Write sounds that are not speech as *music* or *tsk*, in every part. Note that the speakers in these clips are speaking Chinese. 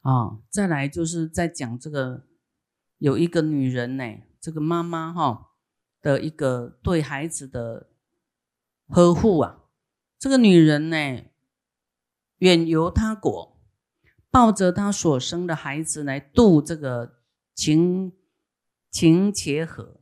啊，再来就是在讲这个有一个女人呢，这个妈妈哈的一个对孩子的呵护啊，这个女人呢远游他国，抱着她所生的孩子来渡这个情情且河，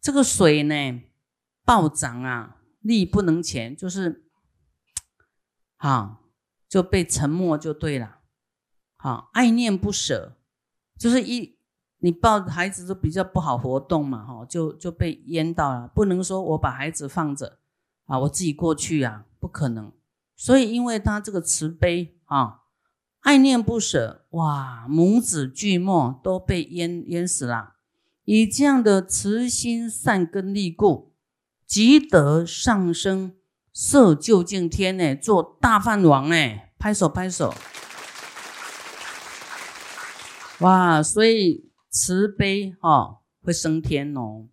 这个水呢暴涨啊，力不能前，就是 *tsk* 啊就被沉没就对了。好，爱念不舍，就是一你抱孩子都比较不好活动嘛，哈，就就被淹到了。不能说我把孩子放着啊，我自己过去啊，不可能。所以，因为他这个慈悲啊，爱念不舍，哇，母子俱没，都被淹淹死了。以这样的慈心善根力故，即得上升色究竟天呢，做大饭王呢，拍手拍手。哇，所以慈悲哈会升天哦，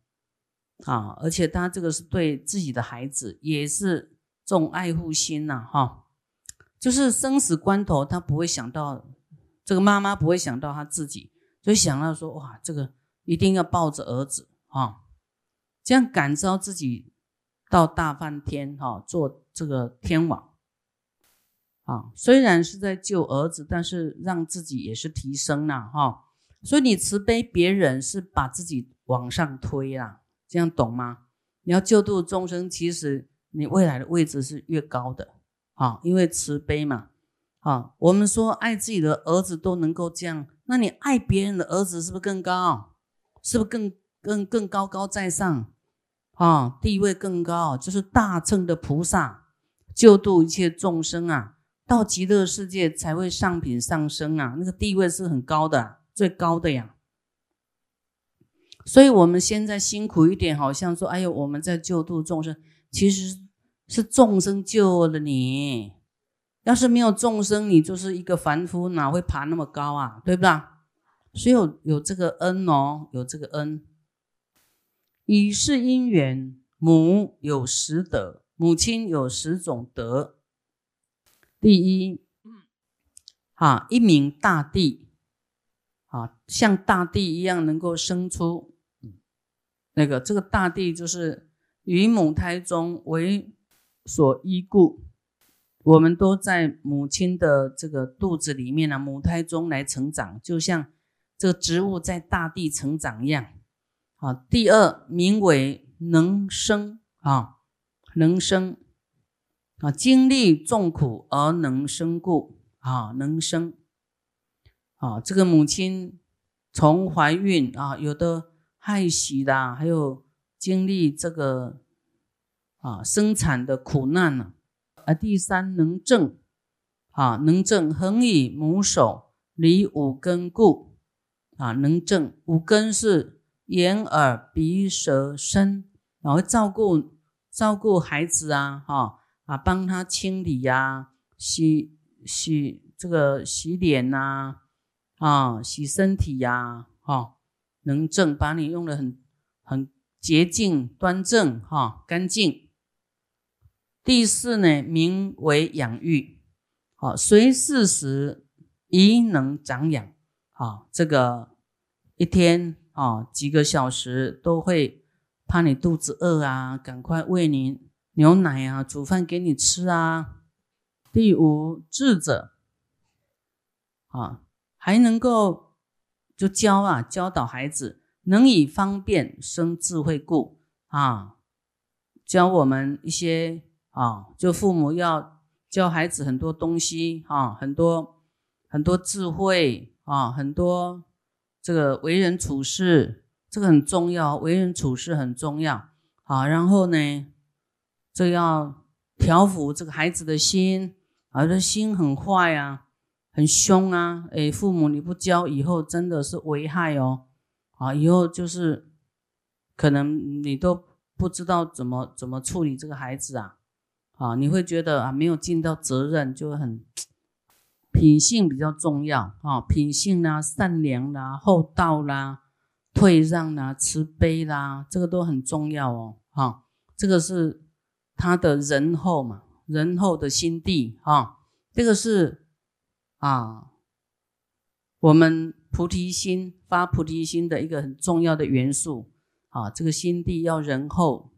啊，而且他这个是对自己的孩子也是这种爱护心呐，哈，就是生死关头他不会想到这个妈妈不会想到他自己，就想到说哇，这个一定要抱着儿子啊，这样感召自己到大梵天哈做这个天王。啊，虽然是在救儿子，但是让自己也是提升了哈。所以你慈悲别人，是把自己往上推啦，这样懂吗？你要救度众生，其实你未来的位置是越高的啊，因为慈悲嘛。啊，我们说爱自己的儿子都能够这样，那你爱别人的儿子是不是更高？是不是更更更高高在上？啊，地位更高，就是大乘的菩萨救度一切众生啊。到极乐世界才会上品上升啊，那个地位是很高的，最高的呀。所以我们现在辛苦一点，好像说，哎呦，我们在救度众生，其实是众生救了你。要是没有众生，你就是一个凡夫，哪会爬那么高啊？对不对？所以有有这个恩哦，有这个恩。以是因缘，母有十德，母亲有十种德。第一，啊，一名大地，啊，像大地一样能够生出，那个这个大地就是于母胎中为所依故，我们都在母亲的这个肚子里面呢，母胎中来成长，就像这个植物在大地成长一样。啊，第二名为能生，啊，能生。啊，经历众苦而能生故啊，能生啊。这个母亲从怀孕啊，有的害喜的，还有经历这个啊生产的苦难呢。啊，第三能正啊，能正恒以母手离五根故啊，能正五根是眼耳鼻舌身，然后照顾照顾孩子啊，哈。啊帮他清理呀，洗洗这个洗脸呐，啊，洗身体呀，哈，能正，把你用的很很洁净端正哈，干净。第四呢，名为养育，好，随四时宜能长养，好，这个一天啊几个小时都会怕你肚子饿啊，赶快喂你。牛奶啊，煮饭给你吃啊。第五智者啊，还能够就教啊，教导孩子，能以方便生智慧故啊，教我们一些啊，就父母要教孩子很多东西啊，很多很多智慧啊，很多这个为人处事，这个很重要，为人处事很重要啊。然后呢？这要调服这个孩子的心，儿的心很坏啊，很凶啊，哎，父母你不教，以后真的是危害哦，啊，以后就是可能你都不知道怎么怎么处理这个孩子啊，啊，你会觉得啊没有尽到责任，就很品性比较重要啊，品性啦、善良啦、厚道啦、退让啦、慈悲啦，这个都很重要哦，哈，这个是。他的仁厚嘛，仁厚的心地啊，这个是啊，我们菩提心发菩提心的一个很重要的元素啊，这个心地要仁厚，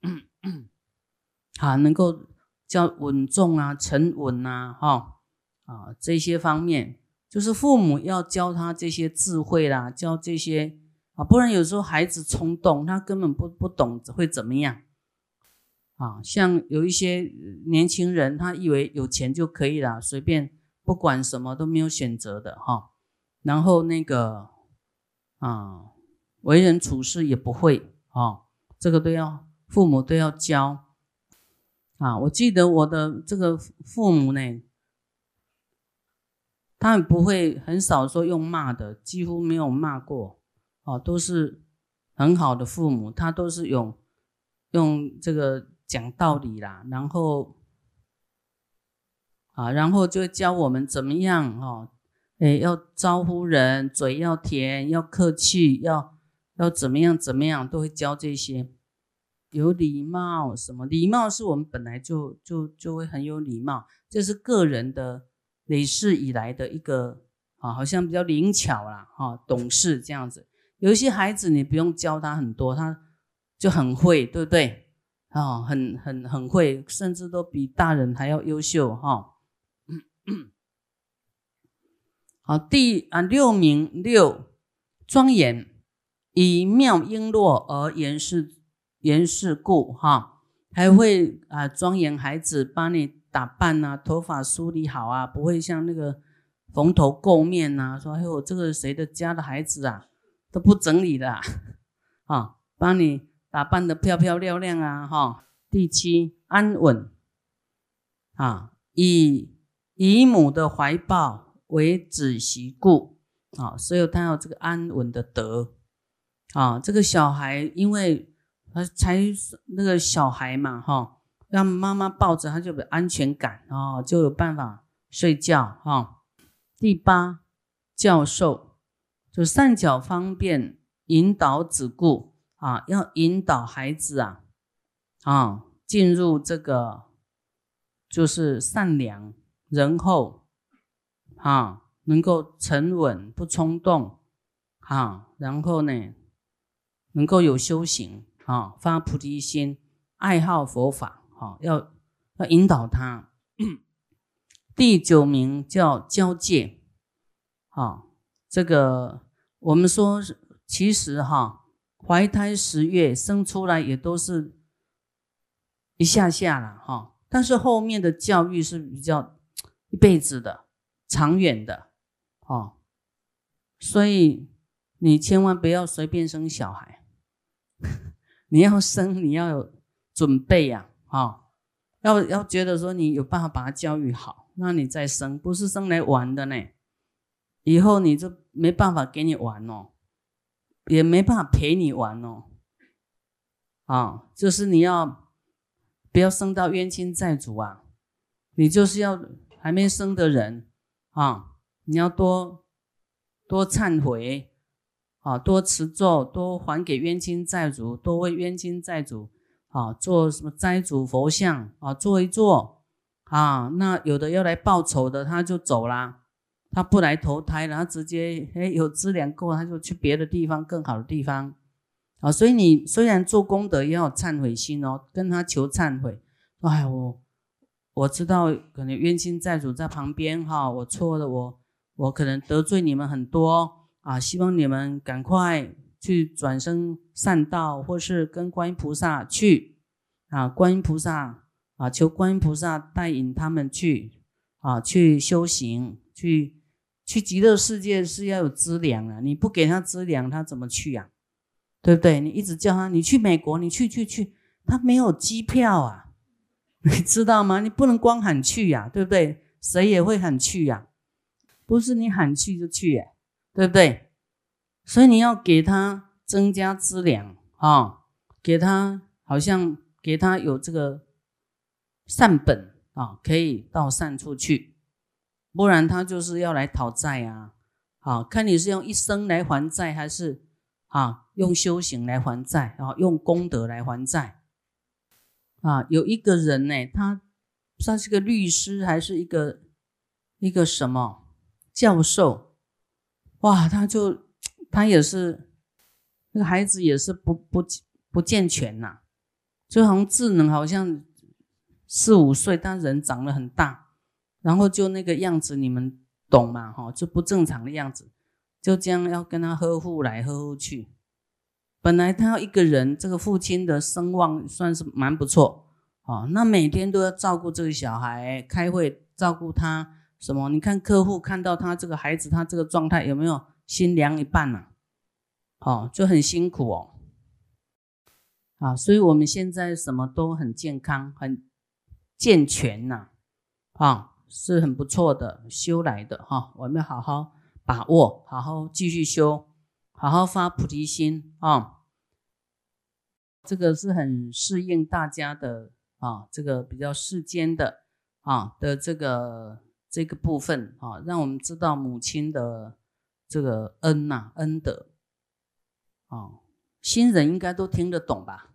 *coughs* 啊，能够叫稳重啊、沉稳啊，哈啊这些方面，就是父母要教他这些智慧啦，教这些啊，不然有时候孩子冲动，他根本不不懂会怎么样。啊。像有一些年轻人，他以为有钱就可以了，随便。不管什么都没有选择的哈，然后那个啊，为人处事也不会啊，这个都要父母都要教啊。我记得我的这个父母呢，他们不会很少说用骂的，几乎没有骂过啊，都是很好的父母，他都是用用这个讲道理啦，然后。啊，然后就教我们怎么样哦，哎，要招呼人，嘴要甜，要客气，要要怎么样怎么样，都会教这些，有礼貌什么？礼貌是我们本来就就就会很有礼貌，这是个人的累世以来的一个啊，好像比较灵巧啦，哈，懂事这样子。有一些孩子你不用教他很多，他就很会，对不对？啊，很很很会，甚至都比大人还要优秀，哈。好，第啊六名六庄严，以妙璎珞而言是言事故哈，还会啊庄严孩子帮你打扮呐，头发梳理好啊，不会像那个蓬头垢面呐，说哎呦这个谁的家的孩子啊都不整理的啊，*laughs* 帮你打扮的漂漂亮亮啊哈。第七安稳啊，以姨母的怀抱。为子习故，啊，所以他有这个安稳的德，啊，这个小孩因为他才那个小孩嘛，哈，让妈妈抱着他就有安全感，哦，就有办法睡觉，哈。第八，教授就善巧方便引导子故，啊，要引导孩子啊，啊，进入这个就是善良仁厚。啊，能够沉稳不冲动，啊，然后呢，能够有修行，啊，发菩提心，爱好佛法，啊，要要引导他。第九名叫交界，啊，这个我们说其实哈，怀胎十月生出来也都是一下下了，哈，但是后面的教育是比较一辈子的。长远的，哦，所以你千万不要随便生小孩，*laughs* 你要生你要有准备呀，哦，要要觉得说你有办法把他教育好，那你再生，不是生来玩的呢，以后你就没办法给你玩哦，也没办法陪你玩哦，啊，就是你要不要生到冤亲债主啊，你就是要还没生的人。啊，你要多多忏悔，啊，多持咒，多还给冤亲债主，多为冤亲债主啊做什么斋主佛像啊，做一做啊。那有的要来报仇的，他就走啦，他不来投胎了，他直接哎有资粮够，他就去别的地方更好的地方啊。所以你虽然做功德，也要忏悔心哦，跟他求忏悔。哎我。我知道可能冤亲债主在旁边哈，我错了，我我可能得罪你们很多啊，希望你们赶快去转生善道，或是跟观音菩萨去啊，观音菩萨啊，求观音菩萨带引他们去啊，去修行，去去极乐世界是要有资粮啊，你不给他资粮，他怎么去呀？对不对？你一直叫他，你去美国，你去去去，他没有机票啊。*laughs* 你知道吗？你不能光喊去呀，对不对？谁也会喊去呀，不是你喊去就去，对不对？所以你要给他增加资粮啊，给他好像给他有这个善本啊，可以到善处去，不然他就是要来讨债啊。好，看你是用一生来还债，还是啊用修行来还债，然后用功德来还债。啊，有一个人呢，他算是个律师，还是一个一个什么教授，哇，他就他也是那个孩子也是不不不健全呐，就好像智能好像四五岁，但人长得很大，然后就那个样子，你们懂吗？哈，就不正常的样子，就这样要跟他呵护来呵护去。本来他要一个人，这个父亲的声望算是蛮不错，哦，那每天都要照顾这个小孩，开会照顾他什么？你看客户看到他这个孩子，他这个状态有没有心凉一半呐？哦，就很辛苦哦，啊，所以我们现在什么都很健康，很健全呐，啊，是很不错的，修来的哈，我们要好好把握，好好继续修，好好发菩提心啊。这个是很适应大家的啊，这个比较世间的啊的这个这个部分啊，让我们知道母亲的这个恩呐恩德啊，新人应该都听得懂吧？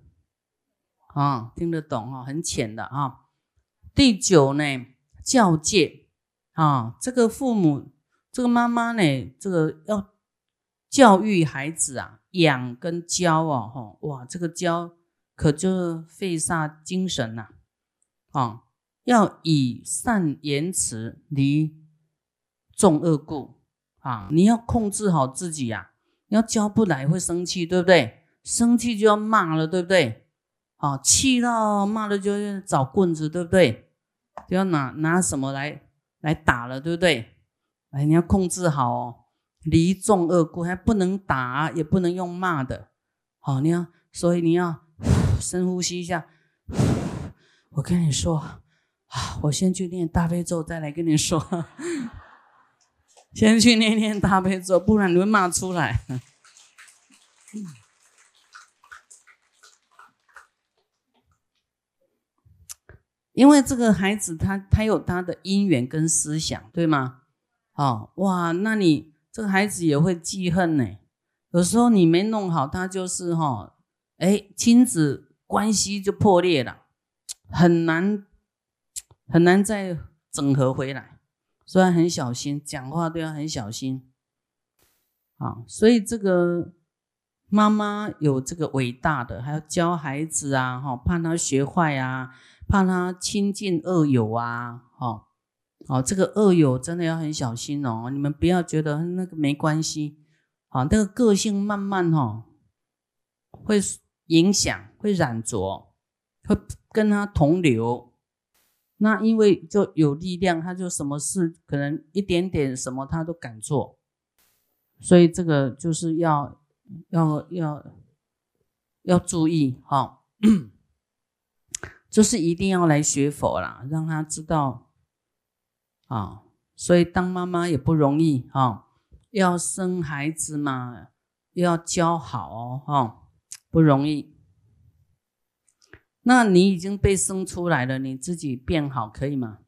啊，听得懂哈，很浅的啊。第九呢，教戒啊，这个父母这个妈妈呢，这个要教育孩子啊。养跟教啊，哈哇，这个教可就费煞精神呐，啊，要以善言辞离众恶故啊，你要控制好自己呀，要教不来会生气，对不对？生气就要骂了，对不对？啊，气到骂了就要找棍子，对不对？就要拿拿什么来来打了，对不对？哎，你要控制好哦。离众恶故，还不能打，也不能用骂的，好，你要，所以你要深呼吸一下。我跟你说，啊，我先去念大悲咒，再来跟你说。先去念念大悲咒，不然你会骂出来。因为这个孩子，他他有他的因缘跟思想，对吗？哦，哇，那你。这个孩子也会记恨呢，有时候你没弄好，他就是哈，哎，亲子关系就破裂了，很难很难再整合回来，所以很小心，讲话都要很小心，啊，所以这个妈妈有这个伟大的，还要教孩子啊，哈，怕他学坏啊，怕他亲近恶友啊，哈。哦，这个恶友真的要很小心哦！你们不要觉得那个没关系，啊，那个个性慢慢哈会影响，会染着，会跟他同流。那因为就有力量，他就什么事可能一点点什么他都敢做，所以这个就是要要要要注意哈，就是一定要来学佛啦，让他知道。啊，所以当妈妈也不容易啊，要生孩子嘛，又要教好哦，哈，不容易。那你已经被生出来了，你自己变好可以吗？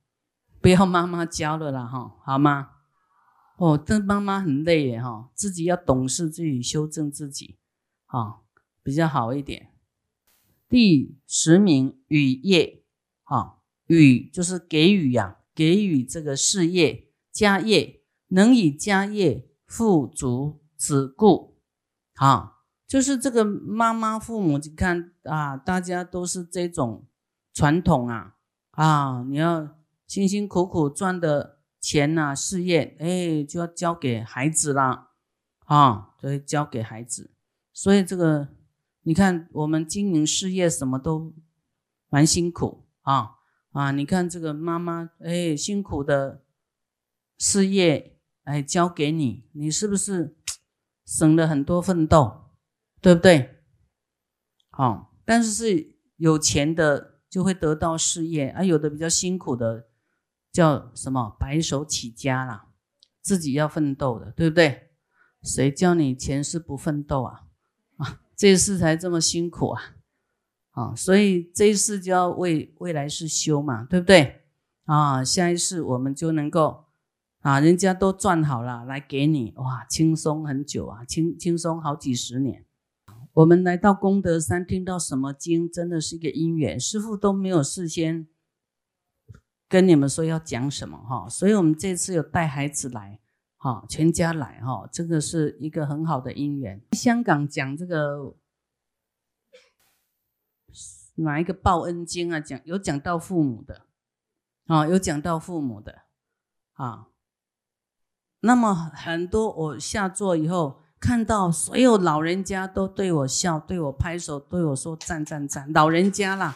不要妈妈教了啦，哈，好吗？哦，这妈妈很累耶，哈，自己要懂事，自己修正自己，啊，比较好一点。第十名雨业，啊，雨就是给予呀。给予这个事业家业，能以家业富足子故，啊，就是这个妈妈父母，你看啊，大家都是这种传统啊，啊，你要辛辛苦苦赚的钱呐，事业，哎，就要交给孩子啦，啊，所以交给孩子，所以这个你看，我们经营事业什么都蛮辛苦啊。啊，你看这个妈妈，哎，辛苦的事业，哎，交给你，你是不是 *tsk* 省了很多奋斗，对不对？好，但是是有钱的就会得到事业，啊，有的比较辛苦的叫什么白手起家啦，自己要奋斗的，对不对？谁叫你前世不奋斗啊？啊，这世才这么辛苦啊！啊，所以这一世就要为未来世修嘛，对不对？啊，下一世我们就能够啊，人家都赚好了来给你，哇，轻松很久啊，轻轻松好几十年。我们来到功德山，听到什么经，真的是一个因缘，师傅都没有事先跟你们说要讲什么哈，所以我们这次有带孩子来，哈，全家来哈，这个是一个很好的姻缘。香港讲这个哪一个报恩经啊？讲有讲到父母的，啊，有讲到父母的，啊，那么很多我下座以后，看到所有老人家都对我笑，对我拍手，对我说赞赞赞，老人家啦，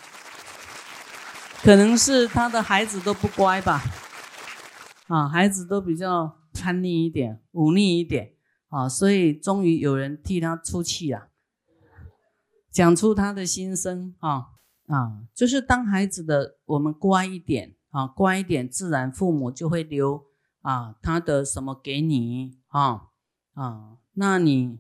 可能是他的孩子都不乖吧，啊，孩子都比较。叛逆一点，忤逆一点，啊，所以终于有人替他出气了，讲出他的心声，啊啊，就是当孩子的我们乖一点，啊，乖一点，自然父母就会留啊他的什么给你，啊啊，那你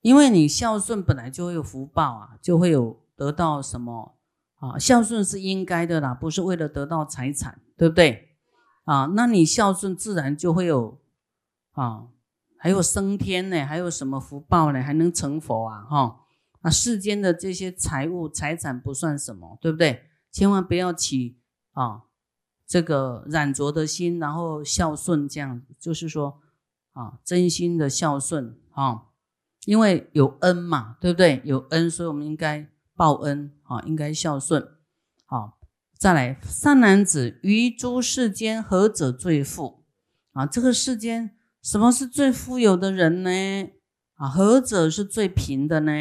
因为你孝顺本来就会有福报啊，就会有得到什么啊，孝顺是应该的啦，不是为了得到财产，对不对？啊，那你孝顺自然就会有啊，还有升天呢，还有什么福报呢？还能成佛啊？哈，那世间的这些财物财产不算什么，对不对？千万不要起啊这个染浊的心，然后孝顺这样，就是说啊真心的孝顺啊，因为有恩嘛，对不对？有恩，所以我们应该报恩啊，应该孝顺啊。再来，善男子，于诸世间何者最富？啊，这个世间什么是最富有的人呢？啊，何者是最贫的呢？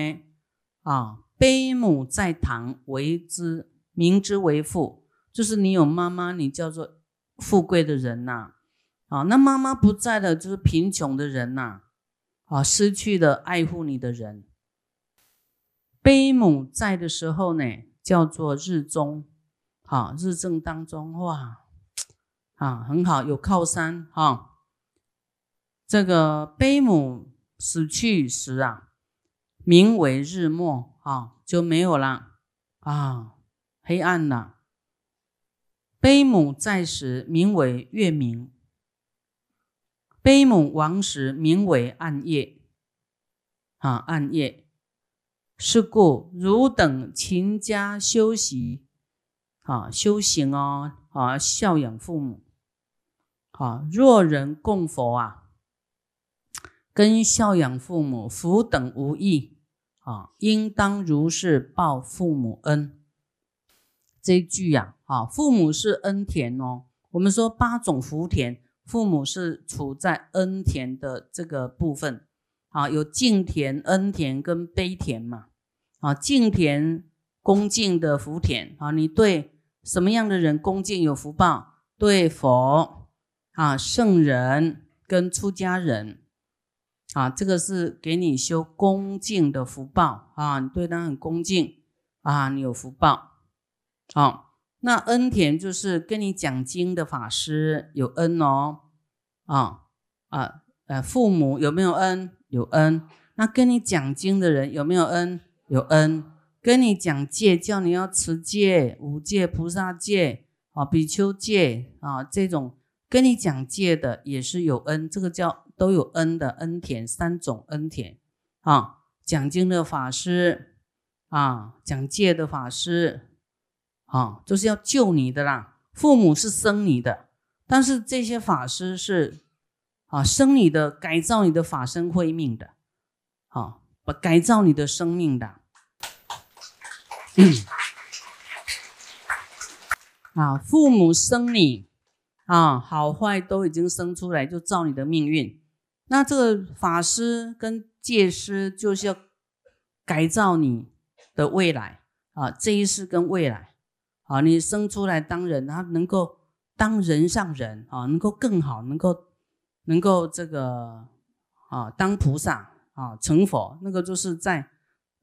啊，悲母在堂为之，名之为富，就是你有妈妈，你叫做富贵的人呐。啊，那妈妈不在了，就是贫穷的人呐。啊，失去了爱护你的人。悲母在的时候呢，叫做日中。啊，日正当中哇，啊，很好，有靠山哈。这个悲母死去时啊，名为日没啊，就没有了啊，黑暗了。悲母在时，名为月明；悲母亡时，名为暗夜。啊，暗夜。是故汝等勤加修习。啊，修行哦，啊，孝养父母，啊，若人供佛啊，跟孝养父母福等无异，啊，应当如是报父母恩。这一句呀，啊，父母是恩田哦。我们说八种福田，父母是处在恩田的这个部分，啊，有敬田、恩田跟悲田嘛，啊，敬田。恭敬的福田啊，你对什么样的人恭敬有福报？对佛啊，圣人跟出家人啊，这个是给你修恭敬的福报啊，你对他很恭敬啊，你有福报。好，那恩田就是跟你讲经的法师有恩哦，啊啊呃，父母有没有恩？有恩。那跟你讲经的人有没有恩？有恩。跟你讲戒，叫你要持戒、五戒、菩萨戒啊、比丘戒啊，这种跟你讲戒的也是有恩，这个叫都有恩的恩田，三种恩田啊。讲经的法师啊，讲戒的法师啊，都是要救你的啦。父母是生你的，但是这些法师是啊，生你的，改造你的法身慧命的，啊，改造你的生命的。嗯 *coughs* 啊，父母生你啊，好坏都已经生出来，就照你的命运。那这个法师跟戒师就是要改造你的未来啊，这一世跟未来啊，你生出来当人，他能够当人上人啊，能够更好，能够能够这个啊，当菩萨啊，成佛，那个就是在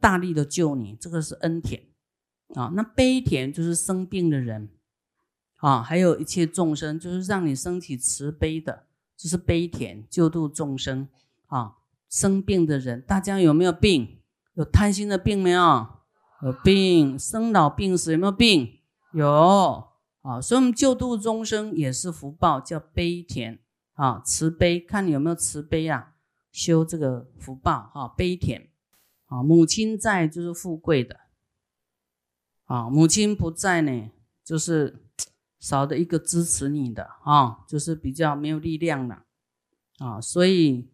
大力的救你，这个是恩典。啊，那悲田就是生病的人，啊，还有一切众生，就是让你升起慈悲的，就是悲田救度众生。啊，生病的人，大家有没有病？有贪心的病没有？有病，生老病死有没有病？有。啊，所以我们救度众生也是福报，叫悲田。啊，慈悲，看你有没有慈悲啊？修这个福报，哈，悲田。啊，母亲在就是富贵的。啊，母亲不在呢，就是少的一个支持你的啊，就是比较没有力量了啊，所以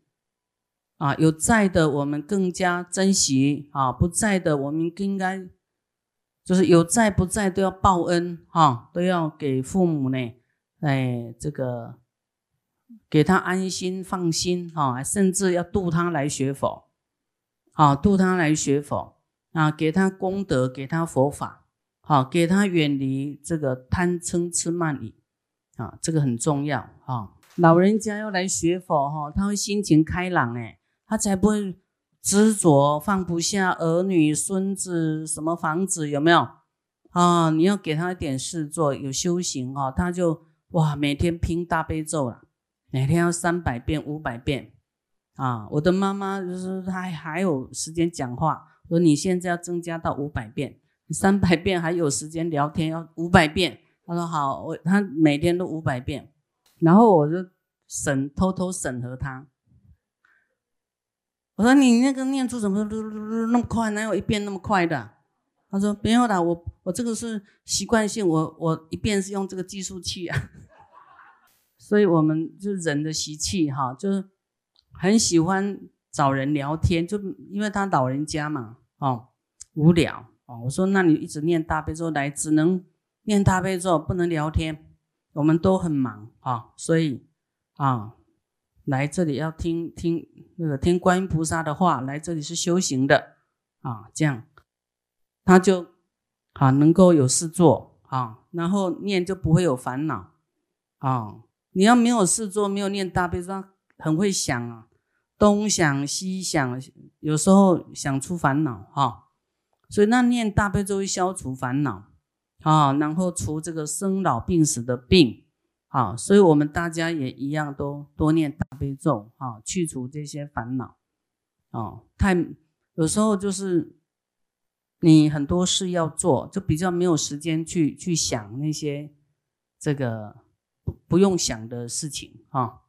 啊，有在的我们更加珍惜啊，不在的我们更应该就是有在不在都要报恩哈，都要给父母呢，哎，这个给他安心放心哈，甚至要度他来学佛，好度他来学佛啊，给他功德，给他佛法。好，给他远离这个贪嗔痴慢疑，啊，这个很重要啊。老人家要来学佛哈，他会心情开朗哎，他才不会执着放不下儿女孙子什么房子有没有啊？你要给他一点事做，有修行哈，他就哇每天拼大悲咒了，每天要三百遍五百遍啊。我的妈妈就是她还有时间讲话，说你现在要增加到五百遍。三百遍还有时间聊天，要五百遍。他说好，我他每天都五百遍，然后我就审偷偷审核他。我说你那个念珠怎么噜噜噜那么快？哪有一遍那么快的？他说没有的，我我这个是习惯性，我我一遍是用这个计数器啊。*laughs* 所以我们就人的习气哈，就是很喜欢找人聊天，就因为他老人家嘛，哦无聊。哦，我说那你一直念大悲咒来，只能念大悲咒，不能聊天。我们都很忙啊，所以啊，来这里要听听那个听观音菩萨的话，来这里是修行的啊，这样他就啊能够有事做啊，然后念就不会有烦恼啊。你要没有事做，没有念大悲咒，很会想啊，东想西想，有时候想出烦恼哈。所以那念大悲咒会消除烦恼啊，然后除这个生老病死的病啊，所以我们大家也一样都多念大悲咒啊，去除这些烦恼啊。太有时候就是你很多事要做，就比较没有时间去去想那些这个不不用想的事情啊。